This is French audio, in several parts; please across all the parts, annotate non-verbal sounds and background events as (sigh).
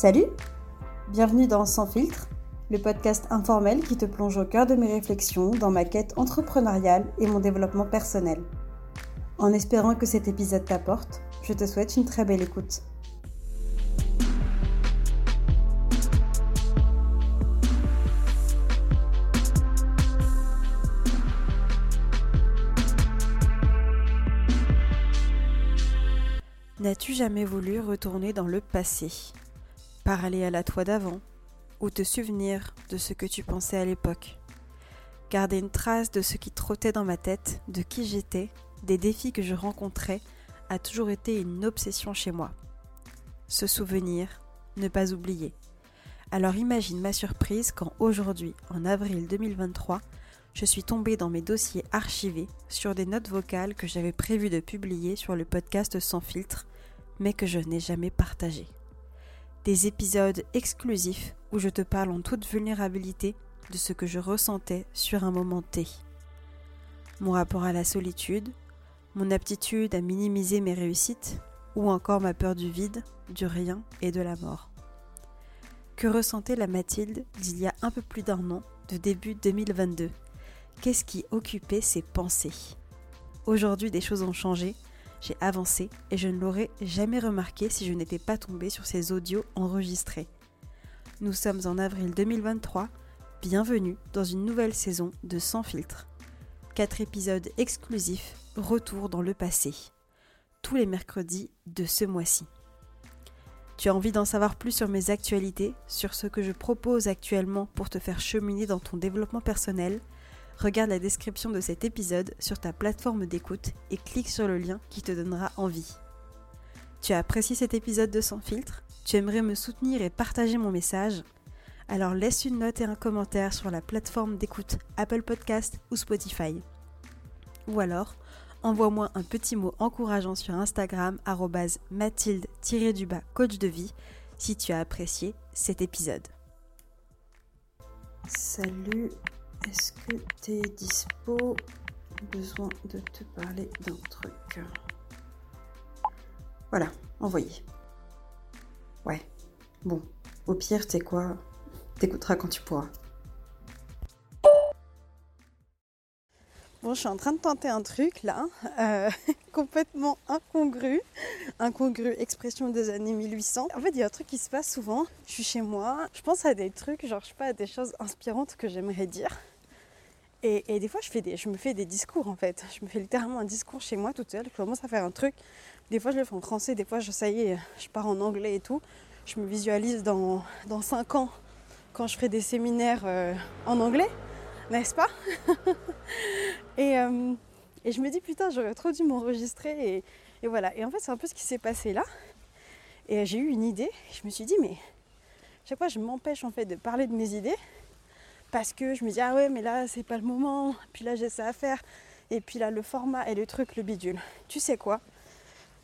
Salut Bienvenue dans Sans filtre, le podcast informel qui te plonge au cœur de mes réflexions dans ma quête entrepreneuriale et mon développement personnel. En espérant que cet épisode t'apporte, je te souhaite une très belle écoute. N'as-tu jamais voulu retourner dans le passé? Parler à la toi d'avant Ou te souvenir de ce que tu pensais à l'époque Garder une trace de ce qui trottait dans ma tête, de qui j'étais, des défis que je rencontrais, a toujours été une obsession chez moi. Se souvenir, ne pas oublier. Alors imagine ma surprise quand aujourd'hui, en avril 2023, je suis tombée dans mes dossiers archivés sur des notes vocales que j'avais prévu de publier sur le podcast Sans filtre mais que je n'ai jamais partagé. Des épisodes exclusifs où je te parle en toute vulnérabilité de ce que je ressentais sur un moment T. Mon rapport à la solitude, mon aptitude à minimiser mes réussites, ou encore ma peur du vide, du rien et de la mort. Que ressentait la Mathilde d'il y a un peu plus d'un an, de début 2022 Qu'est-ce qui occupait ses pensées? Aujourd'hui, des choses ont changé j'ai avancé et je ne l'aurais jamais remarqué si je n'étais pas tombée sur ces audios enregistrés. Nous sommes en avril 2023, bienvenue dans une nouvelle saison de Sans filtre. Quatre épisodes exclusifs, retour dans le passé. Tous les mercredis de ce mois-ci. Tu as envie d'en savoir plus sur mes actualités, sur ce que je propose actuellement pour te faire cheminer dans ton développement personnel? Regarde la description de cet épisode sur ta plateforme d'écoute et clique sur le lien qui te donnera envie. Tu as apprécié cet épisode de Sans filtre? Tu aimerais me soutenir et partager mon message? Alors laisse une note et un commentaire sur la plateforme d'écoute Apple Podcast ou Spotify. Ou alors, envoie-moi un petit mot encourageant sur Instagram mathilde-du-bas coach de vie si tu as apprécié cet épisode. Salut est-ce que tu es dispo? Besoin de te parler d'un truc. Voilà, envoyé. Ouais. Bon, au pire, tu sais quoi? T'écouteras quand tu pourras. Bon, je suis en train de tenter un truc là, euh, (laughs) complètement incongru. Incongru, expression des années 1800. En fait, il y a un truc qui se passe souvent. Je suis chez moi, je pense à des trucs, genre, je sais pas, à des choses inspirantes que j'aimerais dire. Et, des fois, je, me fais des discours en fait. Je me fais littéralement un discours chez moi toute seule. Je commence à faire un truc. Des fois, je le fais en français. Des fois, je, ça y est, je pars en anglais et tout. Je me visualise dans, dans 5 ans quand je ferai des séminaires euh, en anglais, n'est-ce pas? (laughs) Et, euh, et, je me dis, putain, j'aurais trop dû m'enregistrer. Et, et, voilà. Et en fait, c'est un peu ce qui s'est passé là. Et j'ai eu une idée. Je me suis dit, mais chaque fois, je m'empêche en fait de parler de mes idées parce que je me dis ah ouais mais là c'est pas le moment, puis là j'ai ça à faire, et puis là le format et le truc, le bidule. Tu sais quoi?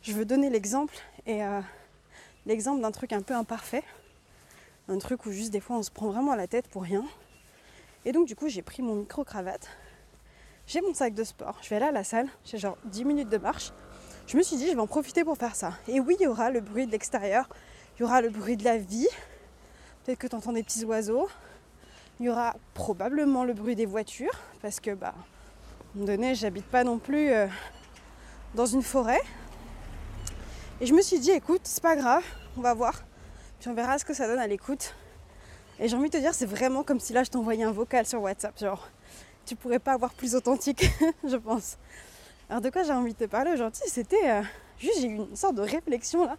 Je veux donner l'exemple et euh, l'exemple d'un truc un peu imparfait, un truc où juste des fois on se prend vraiment la tête pour rien. Et donc du coup j'ai pris mon micro cravate, j'ai mon sac de sport, je vais aller à la salle, j'ai genre 10 minutes de marche. Je me suis dit je vais en profiter pour faire ça. Et oui il y aura le bruit de l'extérieur, il y aura le bruit de la vie, peut-être que tu entends des petits oiseaux, il y aura probablement le bruit des voitures, parce que, bah, à un moment donné, j'habite pas non plus euh, dans une forêt. Et je me suis dit, écoute, c'est pas grave, on va voir. Puis on verra ce que ça donne à l'écoute. Et j'ai envie de te dire, c'est vraiment comme si là je t'envoyais un vocal sur WhatsApp. Genre, tu pourrais pas avoir plus authentique, (laughs) je pense. Alors de quoi j'ai envie de te parler aujourd'hui, c'était euh, juste, j'ai eu une sorte de réflexion là,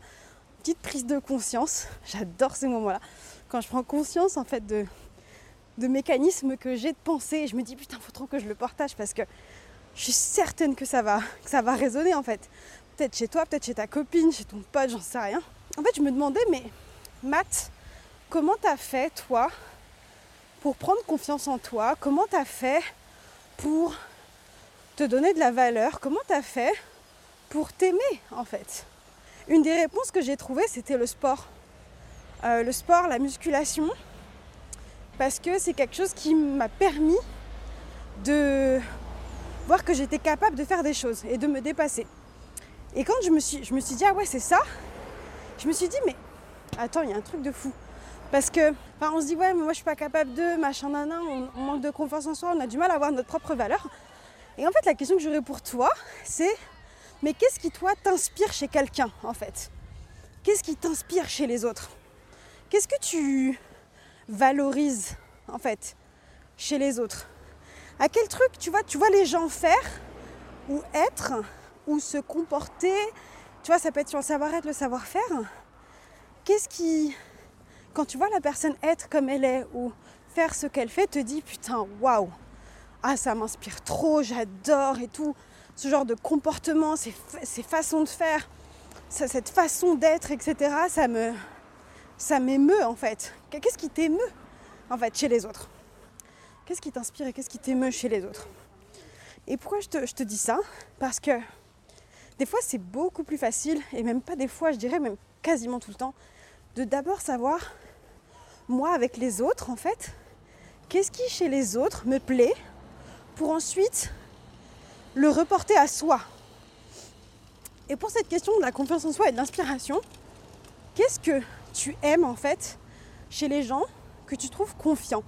petite prise de conscience. J'adore ces moments-là. Quand je prends conscience en fait de, de mécanismes que j'ai de pensée. Je me dis putain, faut trop que je le partage parce que je suis certaine que ça va, que ça va résonner en fait. Peut-être chez toi, peut-être chez ta copine, chez ton pote, j'en sais rien. En fait, je me demandais, mais Matt, comment t'as fait toi pour prendre confiance en toi? Comment t'as fait pour te donner de la valeur? Comment t'as fait pour t'aimer en fait? Une des réponses que j'ai trouvées, c'était le sport. Euh, le sport, la musculation, parce que c'est quelque chose qui m'a permis de voir que j'étais capable de faire des choses et de me dépasser. Et quand je me suis, je me suis dit, ah ouais, c'est ça, je me suis dit, mais attends, il y a un truc de fou. Parce que, on se dit, ouais, mais moi je suis pas capable de, machin, nana, on, on manque de confiance en soi, on a du mal à avoir notre propre valeur. Et en fait, la question que j'aurais pour toi, c'est, mais qu'est-ce qui, toi, t'inspire chez quelqu'un, en fait? Qu'est-ce qui t'inspire chez les autres? Qu'est-ce que tu valorises, en fait, chez les autres À quel truc, tu vois, tu vois les gens faire, ou être, ou se comporter, tu vois, ça peut être sur le savoir-être, le savoir-faire. Qu'est-ce qui, quand tu vois la personne être comme elle est ou faire ce qu'elle fait, te dit putain, waouh, ah ça m'inspire trop, j'adore et tout, ce genre de comportement, ces façons de faire, cette façon d'être, etc. Ça me, ça m'émeut en fait. Qu'est-ce qui t'émeut en fait chez les autres? Qu'est-ce qui t'inspire et qu'est-ce qui t'émeut chez les autres? Et pourquoi je te, dis ça? Parce que des fois c'est beaucoup plus facile, et même pas des fois, je dirais même quasiment tout le temps, de d'abord savoir, moi avec les autres en fait, qu'est-ce qui chez les autres me plaît, pour ensuite le reporter à soi? Et pour cette question de la confiance en soi et de l'inspiration, qu'est-ce que tu aimes en fait chez les gens que tu trouves confiants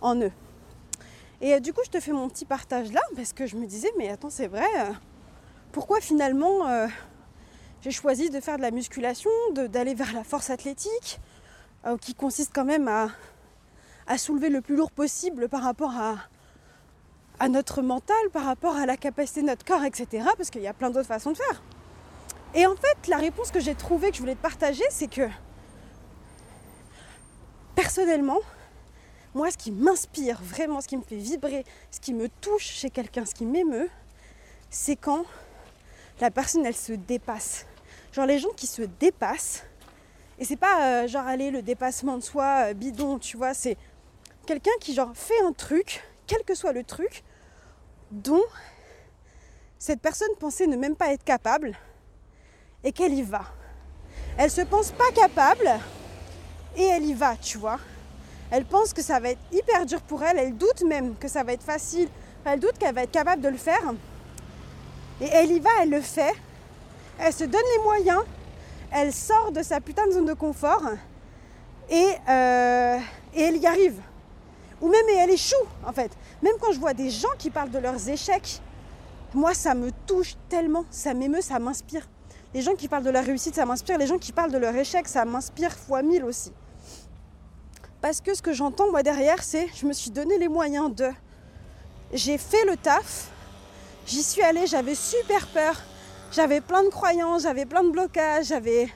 en eux Et euh, du coup, je te fais mon petit partage là parce que je me disais, mais attends, c'est vrai, euh, pourquoi finalement euh, j'ai choisi de faire de la musculation, d'aller vers la force athlétique, qui consiste quand même à, soulever le plus lourd possible par rapport à notre mental, par rapport à la capacité de notre corps, etc. Parce qu'il y a plein d'autres façons de faire. Et en fait, la réponse que j'ai trouvée, que je voulais te partager, c'est que personnellement, moi, ce qui m'inspire vraiment, ce qui me fait vibrer, ce qui me touche chez quelqu'un, ce qui m'émeut, c'est quand la personne, elle se dépasse. Genre les gens qui se dépassent, et c'est pas euh, genre aller le dépassement de soi euh, bidon, tu vois, c'est quelqu'un qui genre fait un truc, quel que soit le truc, dont cette personne pensait ne même pas être capable, et qu'elle y va. Elle se pense pas capable, et elle y va, tu vois. Elle pense que ça va être hyper dur pour elle, elle doute même que ça va être facile, elle doute qu'elle va être capable de le faire. Et elle y va, elle le fait. Elle se donne les moyens. Elle sort de sa putain de zone de confort. Et, euh, elle y arrive. Ou même elle échoue, en fait. Même quand je vois des gens qui parlent de leurs échecs, moi, ça me touche tellement. Ça m'émeut, ça m'inspire. Les gens qui parlent de leur réussite, ça m'inspire. Les gens qui parlent de leur échec, ça m'inspire fois mille aussi. Parce que ce que j'entends, moi, derrière, c'est je me suis donné les moyens de. J'ai fait le taf, J'y suis allée, j'avais super peur. J'avais plein de croyances, j'avais plein de blocages, j'avais,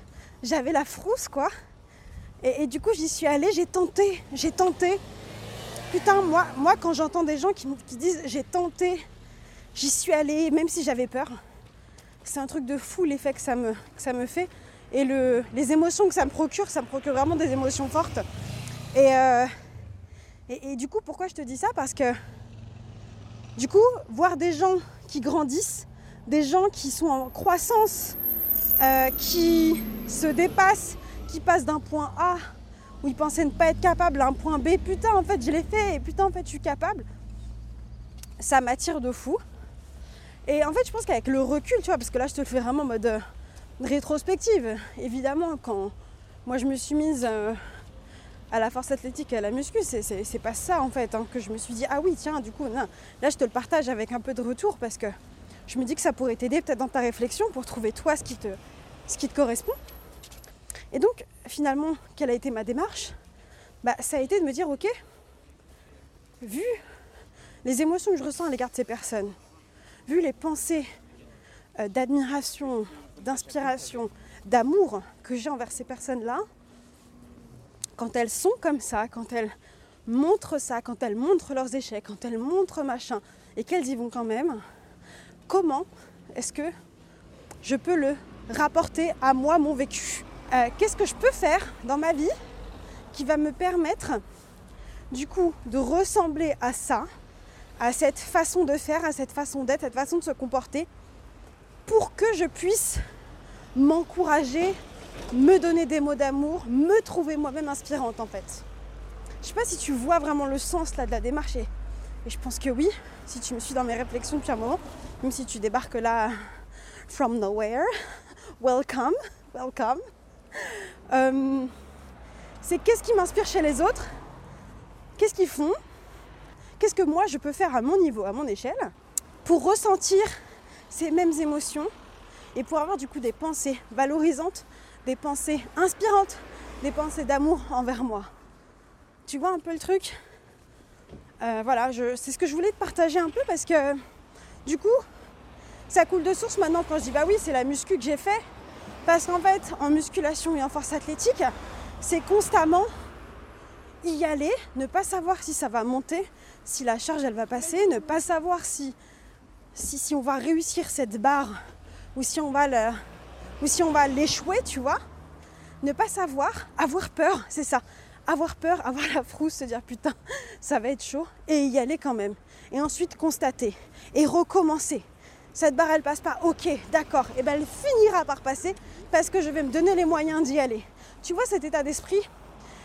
j'avais la frousse quoi. Et, du coup j'y suis allée, j'ai tenté, j'ai tenté. Putain, moi, moi quand j'entends des gens qui, disent j'ai tenté, j'y suis allée, même si j'avais peur, c'est un truc de fou l'effet que ça me, fait. Et le, les émotions que ça me procure, ça me procure vraiment des émotions fortes. Et, euh, et, et du coup, pourquoi je te dis ça? Parce que du coup, voir des gens qui grandissent, des gens qui sont en croissance, euh, qui se dépassent, qui passent d'un point A où ils pensaient ne pas être capables à un point B, putain en fait je l'ai fait et putain en fait je suis capable, ça m'attire de fou. Et en fait je pense qu'avec le recul, tu vois, parce que là je te le fais vraiment en mode euh, rétrospective, évidemment quand moi je me suis mise à la force athlétique et à la muscu, c'est pas ça en fait hein, que je me suis dit ah oui tiens du coup là je te le partage avec un peu de retour parce que je me dis que ça pourrait t'aider peut-être dans ta réflexion pour trouver toi ce qui te, correspond. Et donc finalement quelle a été ma démarche? Bah, ça a été de me dire ok vu les émotions que je ressens à l'égard de ces personnes, vu les pensées euh, d'admiration, d'inspiration, d'amour que j'ai envers ces personnes-là, quand elles sont comme ça, quand elles montrent ça, quand elles montrent leurs échecs, quand elles montrent machin, et qu'elles y vont quand même, comment est-ce que je peux le rapporter à moi, mon vécu? Euh, Qu'est-ce que je peux faire dans ma vie qui va me permettre, du coup, de ressembler à ça, à cette façon de faire, à cette façon d'être, cette façon de se comporter, pour que je puisse m'encourager me donner des mots d'amour, me trouver moi-même inspirante en fait. Je sais pas si tu vois vraiment le sens de la démarche et, je pense que oui, si tu me suis dans mes réflexions depuis un moment, même si tu débarques là from nowhere, welcome, welcome. Euh, c'est qu'est-ce qui m'inspire chez les autres, qu'est-ce qu'ils font, qu'est-ce que moi je peux faire à mon niveau, à mon échelle, pour ressentir ces mêmes émotions et pour avoir du coup des pensées valorisantes, des pensées inspirantes, des pensées d'amour envers moi. Tu vois un peu le truc? Euh, Voilà, c'est ce que je voulais te partager un peu parce que du coup, ça coule de source maintenant quand je dis bah oui, c'est la muscu que j'ai fait. Parce qu'en fait, en musculation et en force athlétique, c'est constamment y aller, ne pas savoir si ça va monter, si la charge elle va passer, ne pas savoir si, si, si on va réussir cette barre ou si on va le, ou si on va l'échouer, tu vois. Ne pas savoir, avoir peur, c'est ça. Avoir peur, avoir la frousse, se dire putain, ça va être chaud, et y aller quand même. Et ensuite constater et recommencer. Cette barre elle passe pas, ok, d'accord, et ben elle finira par passer parce que je vais me donner les moyens d'y aller. Tu vois cet état d'esprit?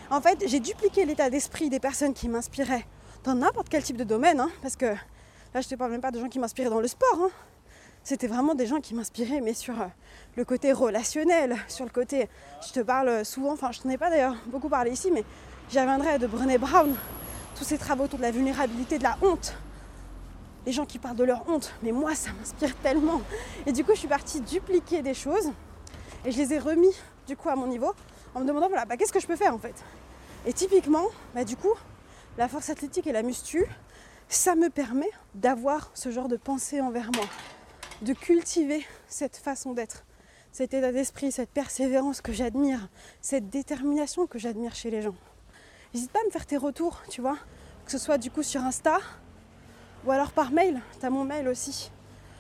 En fait, j'ai dupliqué l'état d'esprit des personnes qui m'inspiraient dans n'importe quel type de domaine, hein, parce que là je te parle même pas de gens qui m'inspiraient dans le sport, hein. C'était vraiment des gens qui m'inspiraient, mais sur euh, le côté relationnel, sur le côté, je te parle souvent, enfin je t'en ai pas d'ailleurs beaucoup parlé ici, mais j'y reviendrai de Brené Brown, tous ces travaux autour de la vulnérabilité, de la honte, les gens qui parlent de leur honte, mais moi ça m'inspire tellement. Et du coup je suis partie dupliquer des choses et je les ai remis du coup à mon niveau en me demandant voilà bah, qu'est-ce que je peux faire en fait? Et typiquement, bah, du coup, la force athlétique et la muscu, ça me permet d'avoir ce genre de pensée envers moi, de cultiver cette façon d'être, cet état d'esprit, cette persévérance que j'admire, cette détermination que j'admire chez les gens. N'hésite pas à me faire tes retours, tu vois, que ce soit du coup sur Insta ou alors par mail, tu as mon mail aussi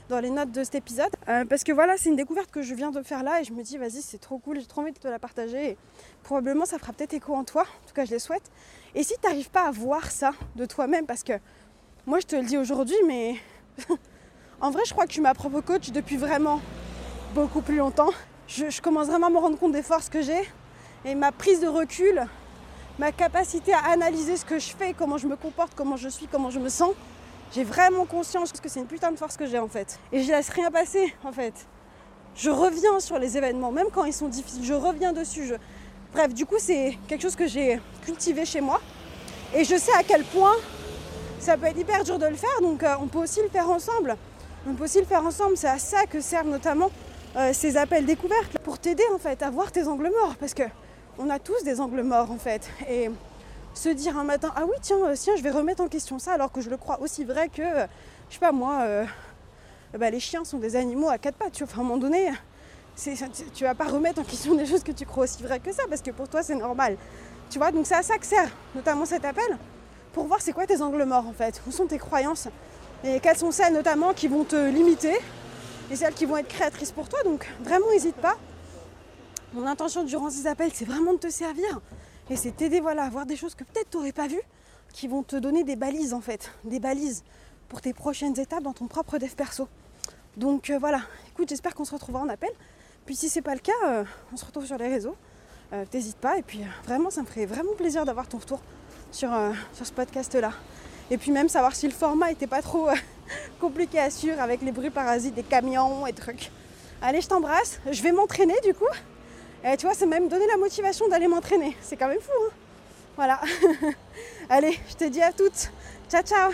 dans les notes de cet épisode. Euh, parce que voilà, c'est une découverte que je viens de faire là et je me dis, vas-y, c'est trop cool, j'ai trop envie de te la partager. Et probablement, ça fera peut-être écho en toi. En tout cas, je les souhaite. Et si tu n'arrives pas à voir ça de toi-même, parce que moi, je te le dis aujourd'hui, mais (laughs) en vrai, je crois que je suis ma coach depuis vraiment beaucoup plus longtemps. Je, je commence vraiment à me rendre compte des forces que j'ai et ma prise de recul, ma capacité à analyser ce que je fais, comment je me comporte, comment je suis, comment je me sens j'ai vraiment conscience que c'est une putain de force que j'ai en fait. Et je laisse rien passer en fait. Je reviens sur les événements, même quand ils sont difficiles, je reviens dessus. Bref, du coup, c'est quelque chose que j'ai cultivé chez moi. Et je sais à quel point ça peut être hyper dur de le faire, donc euh, on peut aussi le faire ensemble. On peut aussi le faire ensemble, c'est à ça que servent notamment euh, ces appels découvertes, pour t'aider en fait à voir tes angles morts, parce que on a tous des angles morts en fait. Et se dire un matin ah oui tiens euh, tiens je vais remettre en question ça alors que je le crois aussi vrai que euh, je sais pas moi bah, les chiens sont des animaux à quatre pattes tu vois. À un moment donné tu vas pas remettre en question des choses que tu crois aussi vraies que ça parce que pour toi c'est normal. Tu vois donc c'est à ça que sert notamment cet appel pour voir c'est quoi tes angles morts en fait. Où sont tes croyances? Et quelles sont celles notamment qui vont te limiter et celles qui vont être créatrices pour toi? Donc vraiment n'hésite pas mon intention durant ces appels c'est vraiment de te servir et c'est t'aider voilà, à voir des choses que peut-être tu n'aurais pas vues, qui vont te donner des balises en fait, des balises pour tes prochaines étapes dans ton propre dev perso. Donc euh, voilà, écoute, j'espère qu'on se retrouvera en appel. Puis si c'est pas le cas, euh, on se retrouve sur les réseaux. Euh, t'hésites pas. Et puis vraiment, ça me ferait vraiment plaisir d'avoir ton retour sur, sur ce podcast-là. Et puis même savoir si le format était pas trop (laughs) compliqué à suivre avec les bruits parasites des camions et trucs. Allez, je t'embrasse. Je vais m'entraîner du coup. Et tu vois, m'a même donné la motivation d'aller m'entraîner. C'est quand même fou. Hein voilà. (laughs) Allez, je te dis à toutes. Ciao, ciao